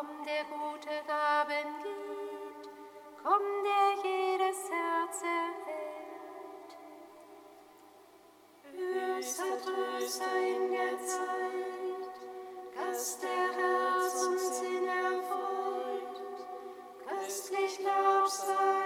komm, der gute Gaben gibt, komm, der jedes Herz erhält. Höchster Tröster in der Zeit, Gast der Herz und Sinn erfreut, köstlich glaubst du.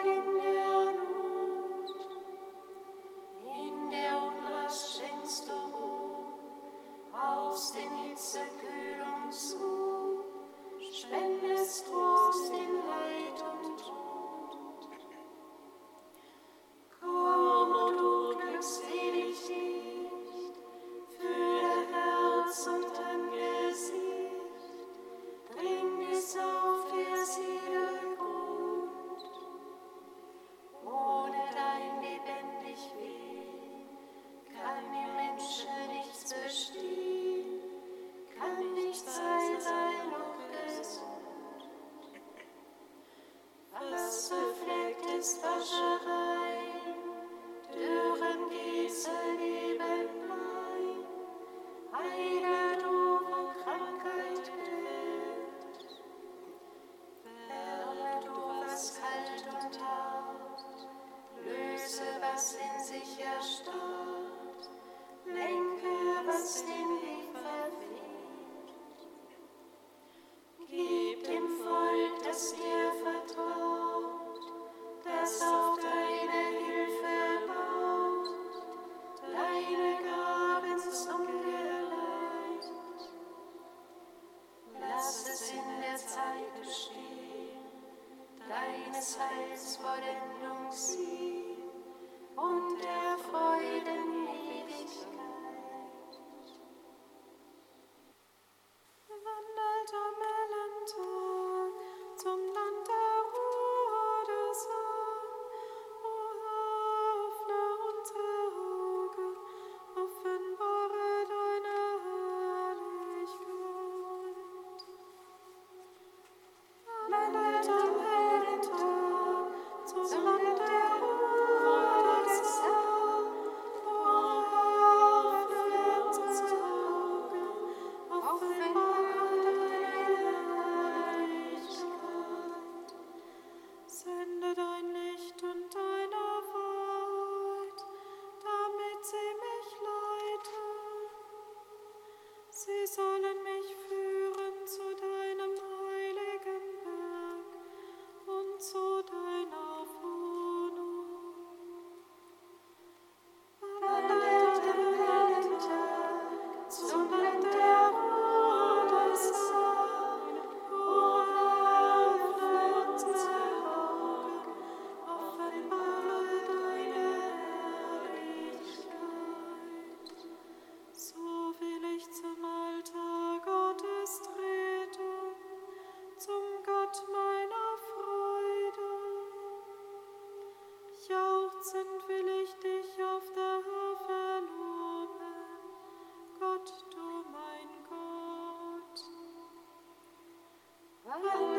Bye.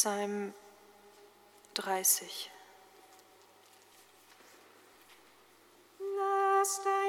Psalm 30. nicht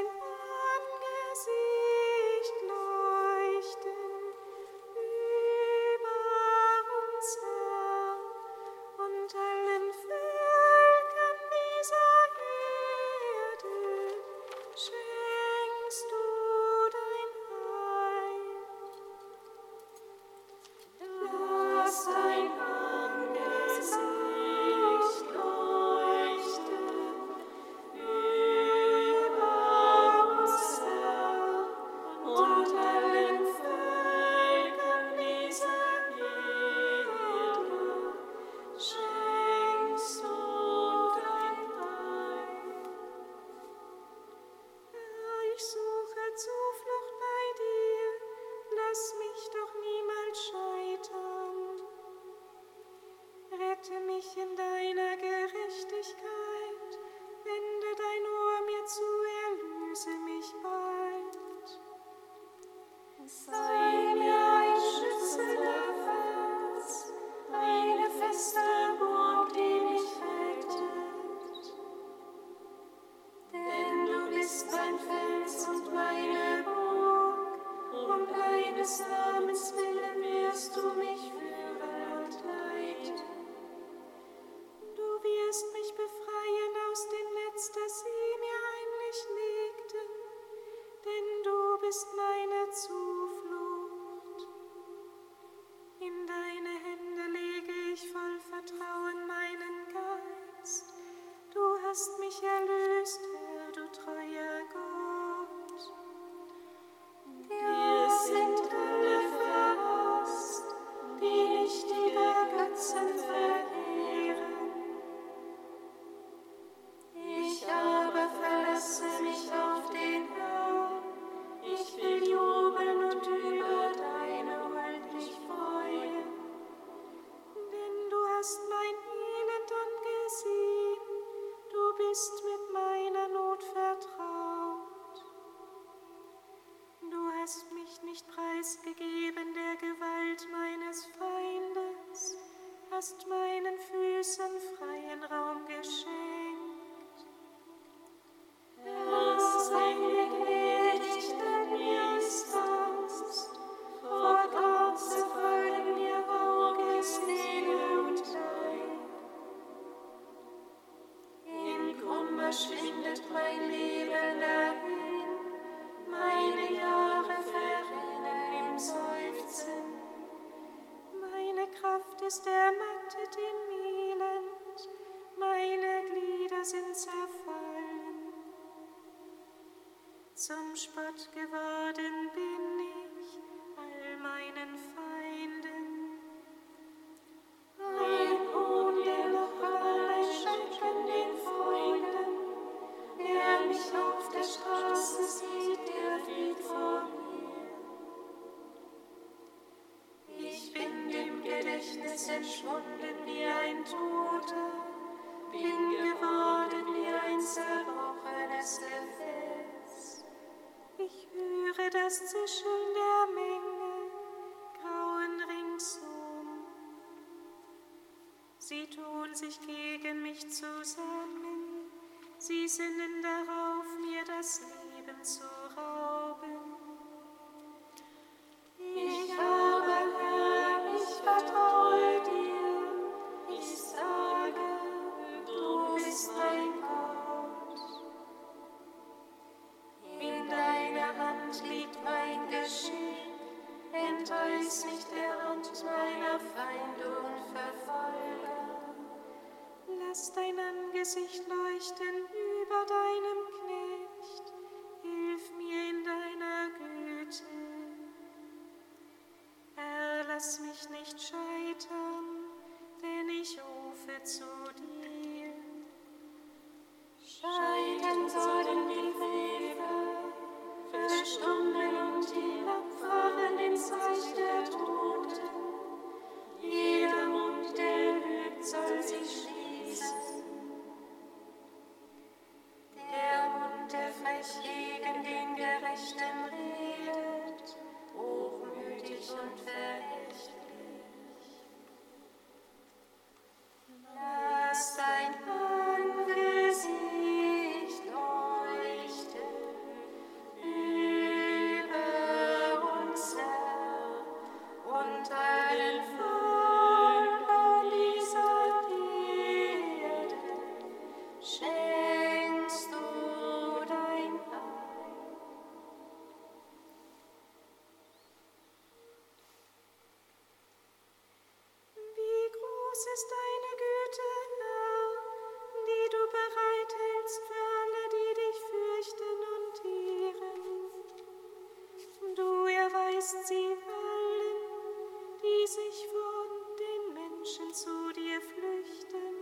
Zum Spott geworden bin ich all meinen Feinden. Ein Hohn, der noch allerlei Schrecken den Freunden. Wer mich auf der Straße sieht, der flieht vor mir. Ich bin dem Gedächtnis entschwunden wie ein Toter, bin geworden wie ein zerbrochenes Gefäß. Ich höre das Zischen der Menge, grauen ringsum. Sie tun sich gegen mich zusammen, sie sinnen darauf, mir das Leben zu ich von den Menschen zu dir flüchten.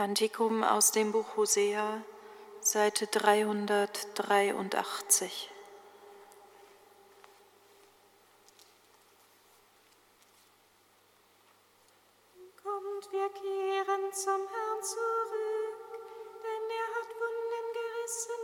Kantikum aus dem Buch Hosea, Seite 383. Kommt, wir kehren zum Herrn zurück, denn er hat Wunden gerissen.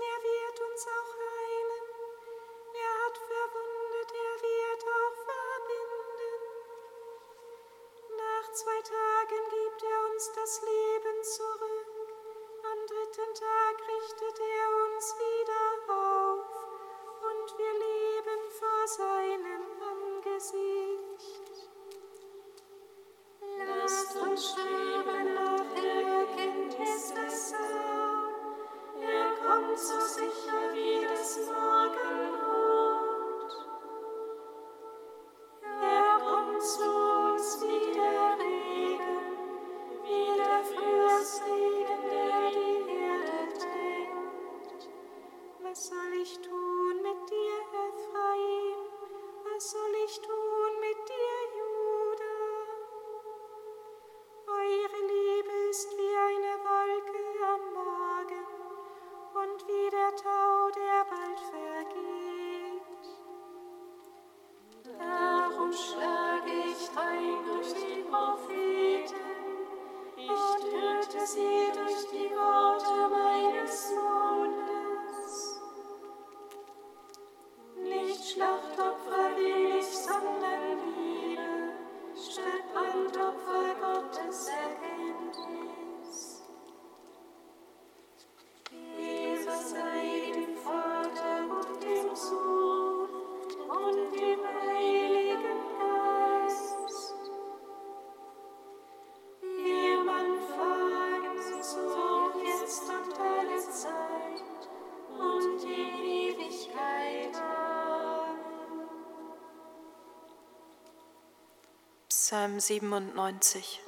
Psalm 97.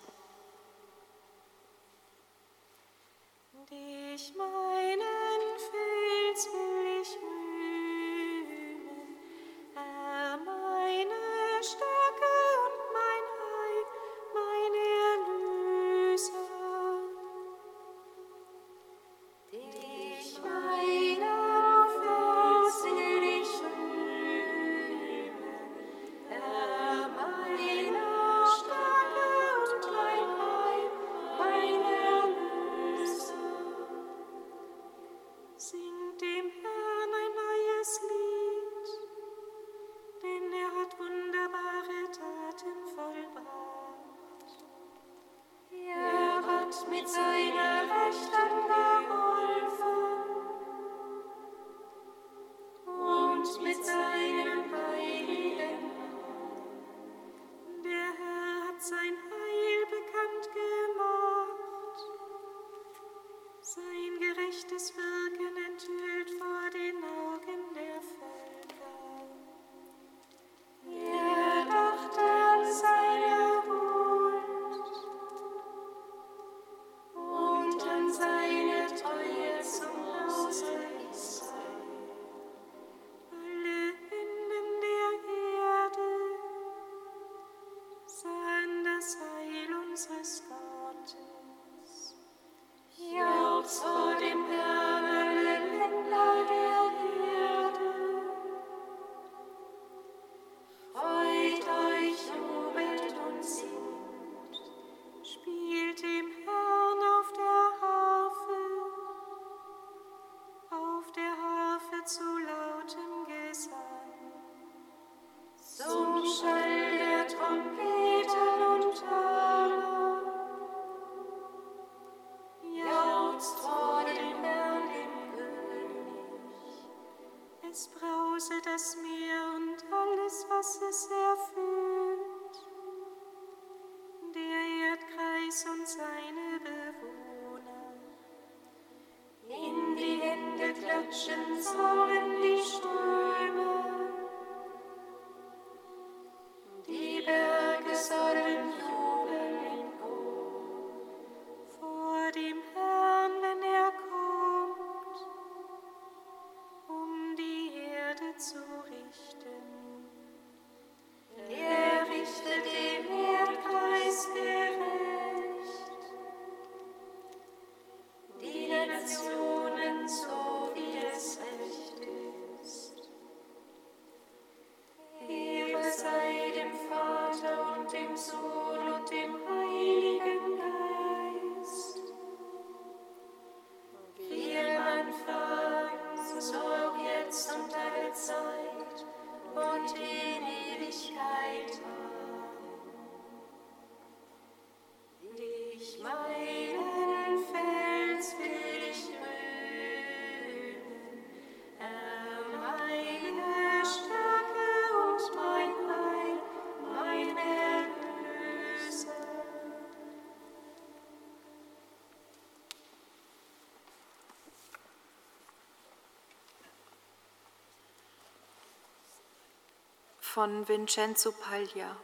von Vincenzo Paglia.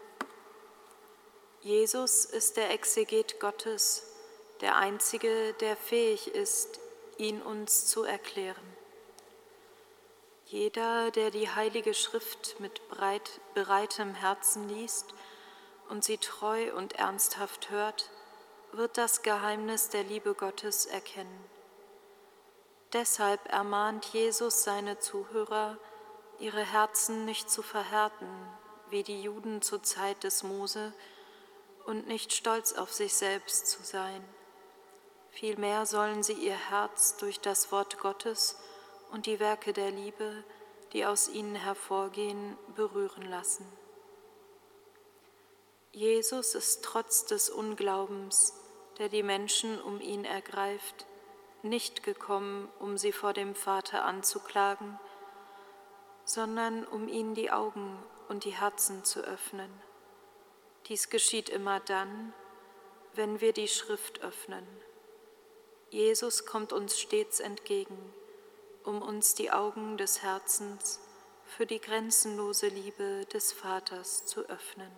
Jesus ist der Exeget Gottes, der Einzige, der fähig ist, ihn uns zu erklären. Jeder, der die Heilige Schrift mit breit, bereitem Herzen liest und sie treu und ernsthaft hört, wird das Geheimnis der Liebe Gottes erkennen. Deshalb ermahnt Jesus seine Zuhörer, ihre Herzen nicht zu verhärten, wie die Juden zur Zeit des Mose, und nicht stolz auf sich selbst zu sein. Vielmehr sollen sie ihr Herz durch das Wort Gottes und die Werke der Liebe, die aus ihnen hervorgehen, berühren lassen. Jesus ist trotz des Unglaubens, der die Menschen um ihn ergreift, nicht gekommen, um sie vor dem Vater anzuklagen, sondern um ihnen die Augen und die Herzen zu öffnen. Dies geschieht immer dann, wenn wir die Schrift öffnen. Jesus kommt uns stets entgegen, um uns die Augen des Herzens für die grenzenlose Liebe des Vaters zu öffnen.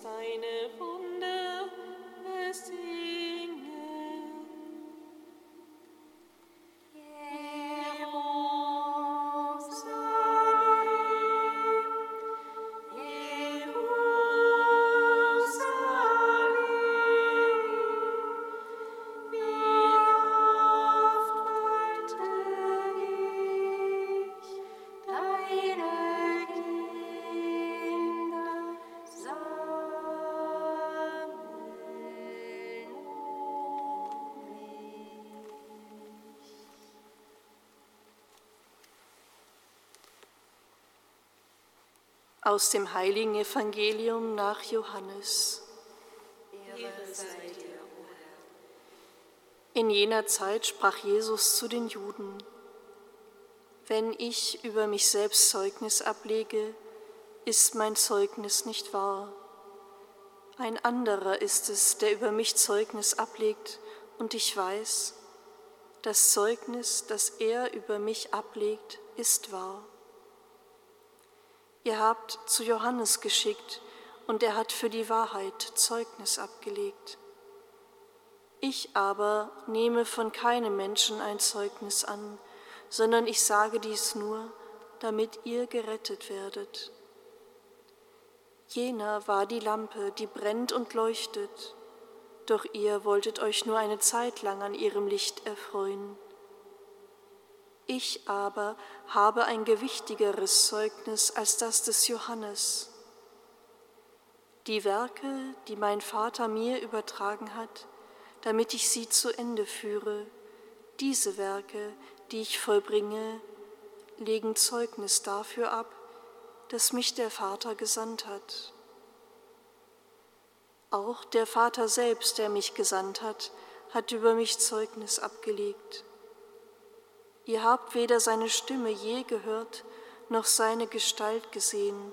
deine Worte. Aus dem heiligen Evangelium nach Johannes. In jener Zeit sprach Jesus zu den Juden, wenn ich über mich selbst Zeugnis ablege, ist mein Zeugnis nicht wahr. Ein anderer ist es, der über mich Zeugnis ablegt, und ich weiß, das Zeugnis, das er über mich ablegt, ist wahr. Ihr habt zu Johannes geschickt, und er hat für die Wahrheit Zeugnis abgelegt. Ich aber nehme von keinem Menschen ein Zeugnis an, sondern ich sage dies nur, damit ihr gerettet werdet. Jener war die Lampe, die brennt und leuchtet, doch ihr wolltet euch nur eine Zeit lang an ihrem Licht erfreuen. Ich aber habe ein gewichtigeres Zeugnis als das des Johannes. Die Werke, die mein Vater mir übertragen hat, damit ich sie zu Ende führe, diese Werke, die ich vollbringe, legen Zeugnis dafür ab, dass mich der Vater gesandt hat. Auch der Vater selbst, der mich gesandt hat, hat über mich Zeugnis abgelegt. Ihr habt weder seine Stimme je gehört, noch seine Gestalt gesehen,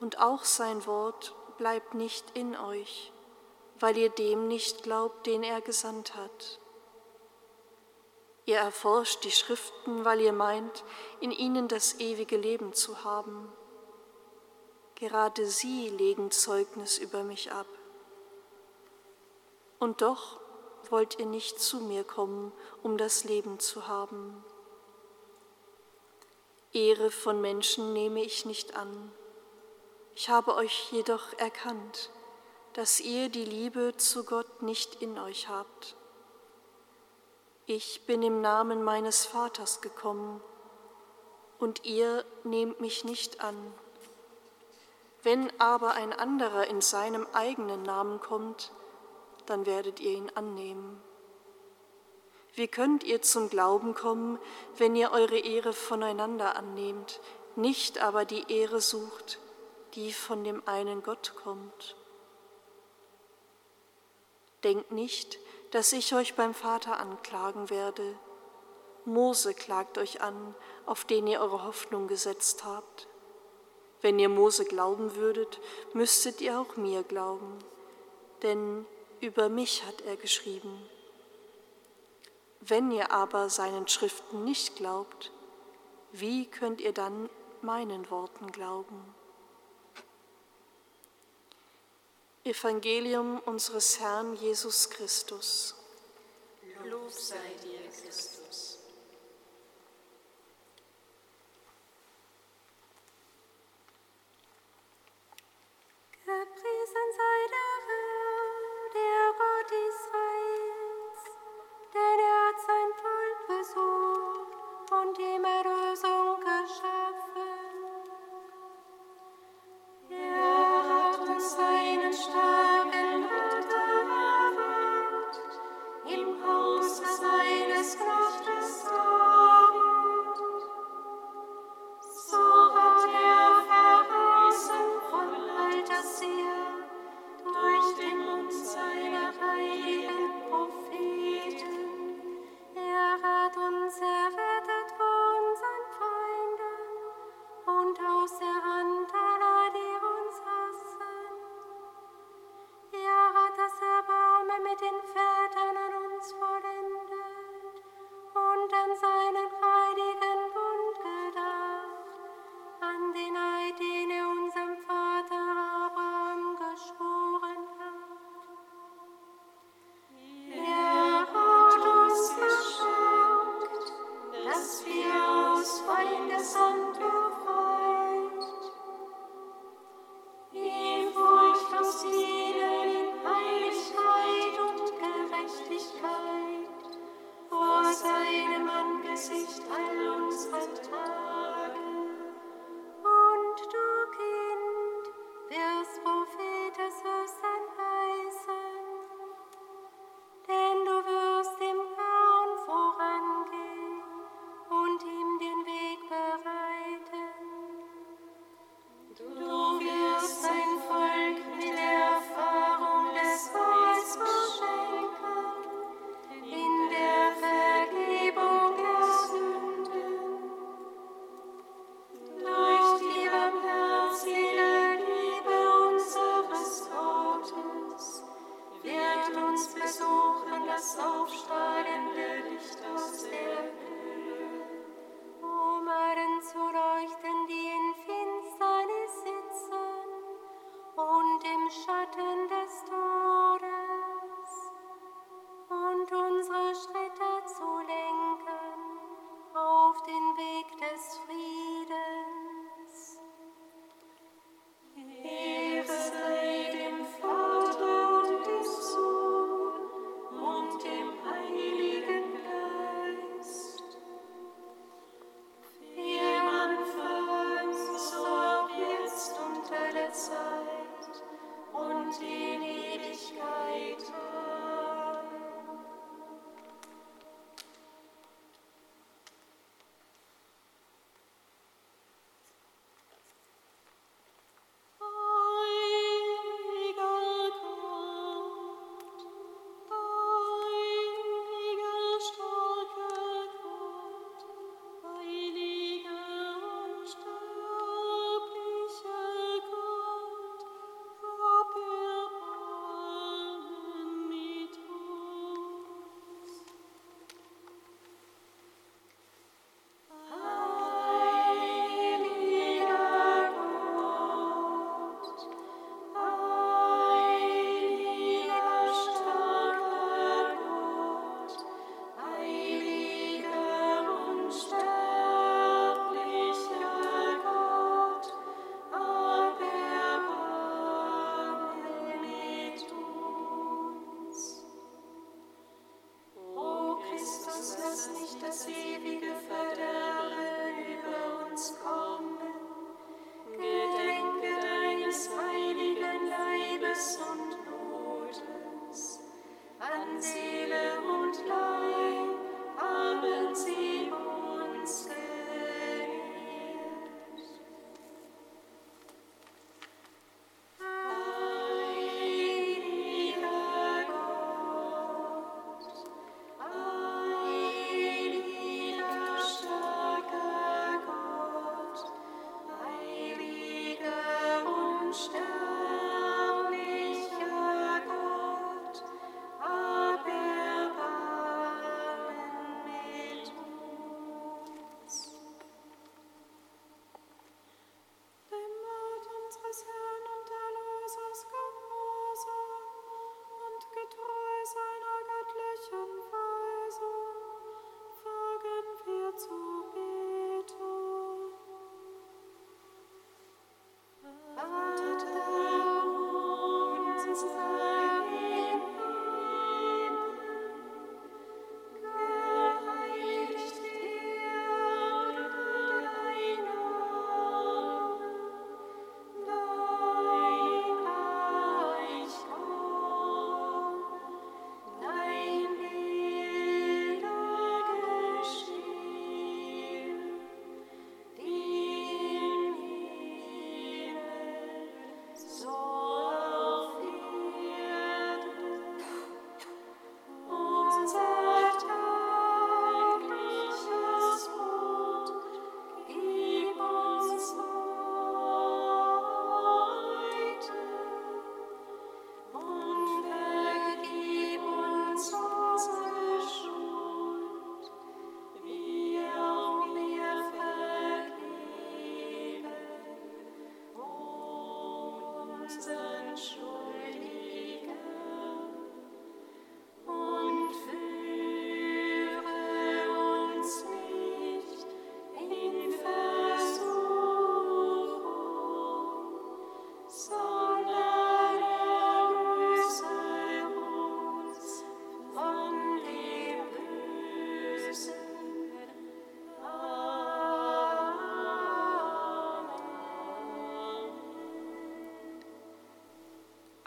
und auch sein Wort bleibt nicht in euch, weil ihr dem nicht glaubt, den er gesandt hat. Ihr erforscht die Schriften, weil ihr meint, in ihnen das ewige Leben zu haben. Gerade sie legen Zeugnis über mich ab. Und doch wollt ihr nicht zu mir kommen, um das Leben zu haben. Ehre von Menschen nehme ich nicht an. Ich habe euch jedoch erkannt, dass ihr die Liebe zu Gott nicht in euch habt. Ich bin im Namen meines Vaters gekommen, und ihr nehmt mich nicht an. Wenn aber ein anderer in seinem eigenen Namen kommt, dann werdet ihr ihn annehmen. Wie könnt ihr zum Glauben kommen, wenn ihr eure Ehre voneinander annehmt, nicht aber die Ehre sucht, die von dem einen Gott kommt? Denkt nicht, dass ich euch beim Vater anklagen werde. Mose klagt euch an, auf den ihr eure Hoffnung gesetzt habt. Wenn ihr Mose glauben würdet, müsstet ihr auch mir glauben, denn über mich hat er geschrieben. Wenn ihr aber seinen Schriften nicht glaubt, wie könnt ihr dann meinen Worten glauben? Evangelium unseres Herrn Jesus Christus. Lob sei dir, Christus. Gepriesen sei der Herr, und ihm Erlösung seinem Angesicht all unsere Tage.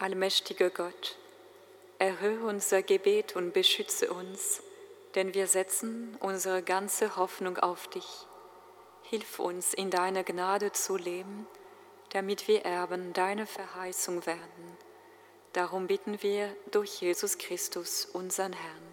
Allmächtiger Gott, erhöre unser Gebet und beschütze uns, denn wir setzen unsere ganze Hoffnung auf dich. Hilf uns, in deiner Gnade zu leben, damit wir Erben deiner Verheißung werden. Darum bitten wir durch Jesus Christus, unseren Herrn.